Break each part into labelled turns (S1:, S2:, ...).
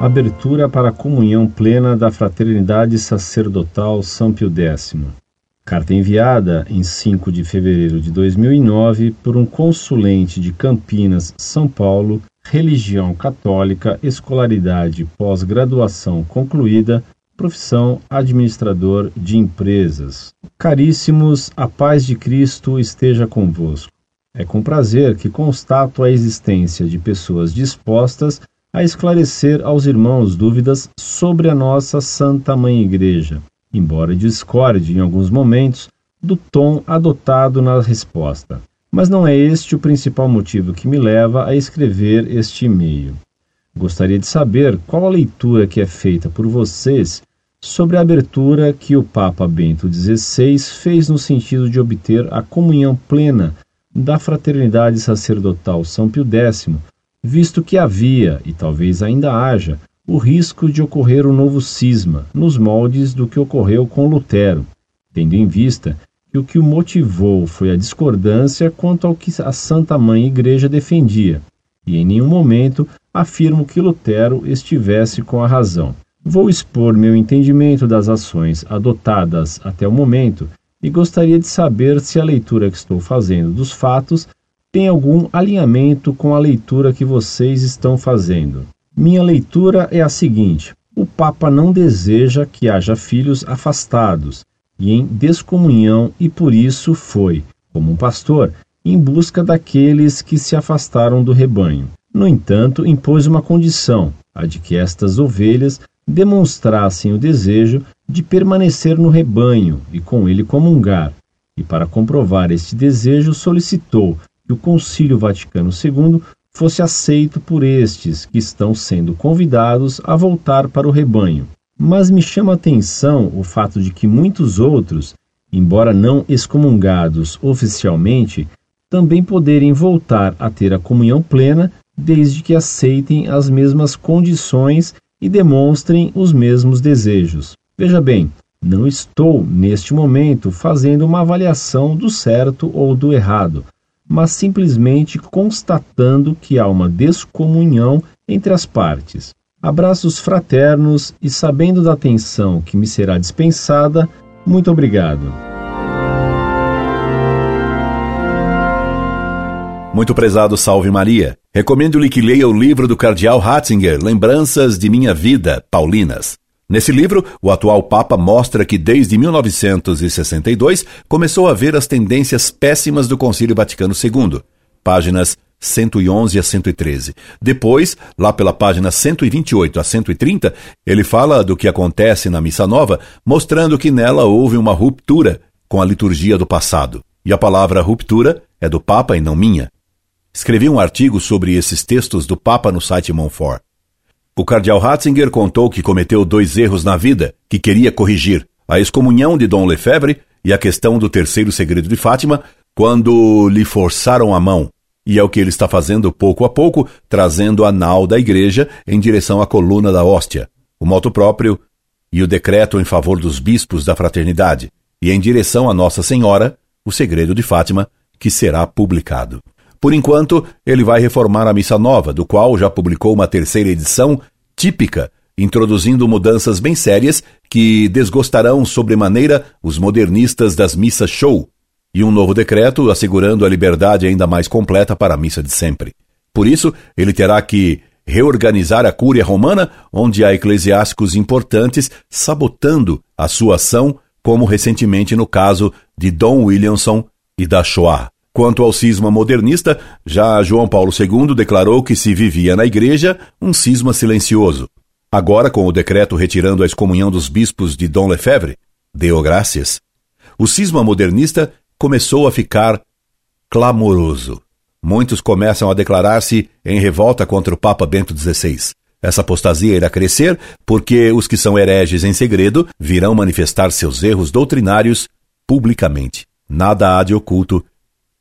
S1: Abertura para a comunhão plena da Fraternidade Sacerdotal São Pio X. Carta enviada em 5 de fevereiro de 2009 por um consulente de Campinas, São Paulo, religião católica, escolaridade pós-graduação concluída, profissão administrador de empresas. Caríssimos, a paz de Cristo esteja convosco. É com prazer que constato a existência de pessoas dispostas a esclarecer aos irmãos dúvidas sobre a nossa Santa Mãe Igreja, embora discorde em alguns momentos do tom adotado na resposta. Mas não é este o principal motivo que me leva a escrever este e-mail. Gostaria de saber qual a leitura que é feita por vocês sobre a abertura que o Papa Bento XVI fez no sentido de obter a comunhão plena da Fraternidade Sacerdotal São Pio X visto que havia, e talvez ainda haja, o risco de ocorrer um novo cisma, nos moldes do que ocorreu com Lutero, tendo em vista que o que o motivou foi a discordância quanto ao que a Santa Mãe Igreja defendia, e em nenhum momento afirmo que Lutero estivesse com a razão. Vou expor meu entendimento das ações adotadas até o momento e gostaria de saber se a leitura que estou fazendo dos fatos tem algum alinhamento com a leitura que vocês estão fazendo. Minha leitura é a seguinte: o Papa não deseja que haja filhos afastados e em descomunhão, e por isso foi, como um pastor, em busca daqueles que se afastaram do rebanho. No entanto, impôs uma condição, a de que estas ovelhas demonstrassem o desejo de permanecer no rebanho e com ele comungar. E para comprovar este desejo, solicitou que o Concílio Vaticano II fosse aceito por estes que estão sendo convidados a voltar para o rebanho. Mas me chama a atenção o fato de que muitos outros, embora não excomungados oficialmente, também poderem voltar a ter a comunhão plena desde que aceitem as mesmas condições e demonstrem os mesmos desejos. Veja bem, não estou, neste momento, fazendo uma avaliação do certo ou do errado, mas simplesmente constatando que há uma descomunhão entre as partes. Abraços fraternos e sabendo da atenção que me será dispensada, muito obrigado.
S2: Muito prezado Salve Maria. Recomendo-lhe que leia o livro do cardeal Ratzinger, Lembranças de Minha Vida, Paulinas. Nesse livro, o atual Papa mostra que desde 1962 começou a ver as tendências péssimas do Concílio Vaticano II. Páginas 111 a 113. Depois, lá pela página 128 a 130, ele fala do que acontece na Missa Nova, mostrando que nela houve uma ruptura com a liturgia do passado. E a palavra ruptura é do Papa e não minha. Escrevi um artigo sobre esses textos do Papa no site Monfort. O cardeal Ratzinger contou que cometeu dois erros na vida que queria corrigir: a excomunhão de Dom Lefebvre e a questão do terceiro segredo de Fátima, quando lhe forçaram a mão. E é o que ele está fazendo pouco a pouco, trazendo a nau da igreja em direção à coluna da hóstia, o moto próprio e o decreto em favor dos bispos da fraternidade, e em direção a Nossa Senhora, o segredo de Fátima, que será publicado. Por enquanto, ele vai reformar a Missa Nova, do qual já publicou uma terceira edição típica, introduzindo mudanças bem sérias que desgostarão sobremaneira os modernistas das missas show, e um novo decreto assegurando a liberdade ainda mais completa para a missa de sempre. Por isso, ele terá que reorganizar a Cúria Romana, onde há eclesiásticos importantes sabotando a sua ação, como recentemente no caso de Dom Williamson e da Shoah. Quanto ao cisma modernista, já João Paulo II declarou que se vivia na igreja um cisma silencioso. Agora, com o decreto retirando a excomunhão dos bispos de Dom Lefebvre, deu graças, o cisma modernista começou a ficar clamoroso. Muitos começam a declarar-se em revolta contra o Papa Bento XVI. Essa apostasia irá crescer porque os que são hereges em segredo virão manifestar seus erros doutrinários publicamente. Nada há de oculto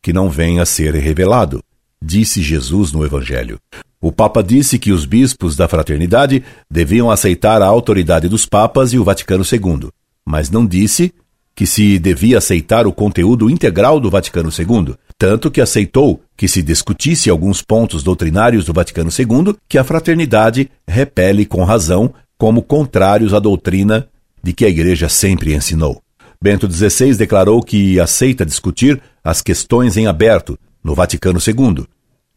S2: que não venha a ser revelado, disse Jesus no Evangelho. O Papa disse que os bispos da fraternidade deviam aceitar a autoridade dos papas e o Vaticano II, mas não disse que se devia aceitar o conteúdo integral do Vaticano II. tanto que aceitou que se discutisse alguns pontos doutrinários do Vaticano II que a fraternidade repele com razão como contrários à doutrina de que a Igreja sempre ensinou. Bento XVI declarou que aceita discutir as questões em aberto no Vaticano II,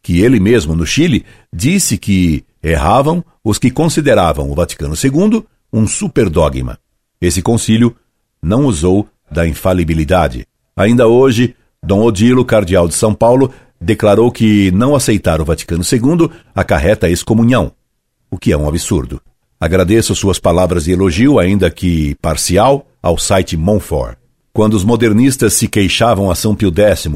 S2: que ele mesmo, no Chile, disse que erravam os que consideravam o Vaticano II um superdogma. Esse concílio não usou da infalibilidade. Ainda hoje, Dom Odilo, cardeal de São Paulo, declarou que não aceitar o Vaticano II acarreta excomunhão, o que é um absurdo. Agradeço suas palavras de elogio, ainda que parcial, ao site Monfort. Quando os modernistas se queixavam a São Pio X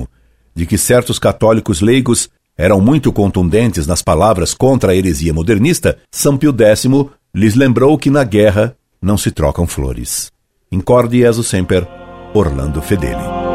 S2: de que certos católicos leigos eram muito contundentes nas palavras contra a heresia modernista, São Pio X lhes lembrou que na guerra não se trocam flores. Incorde Jesus Semper, Orlando Fedeli.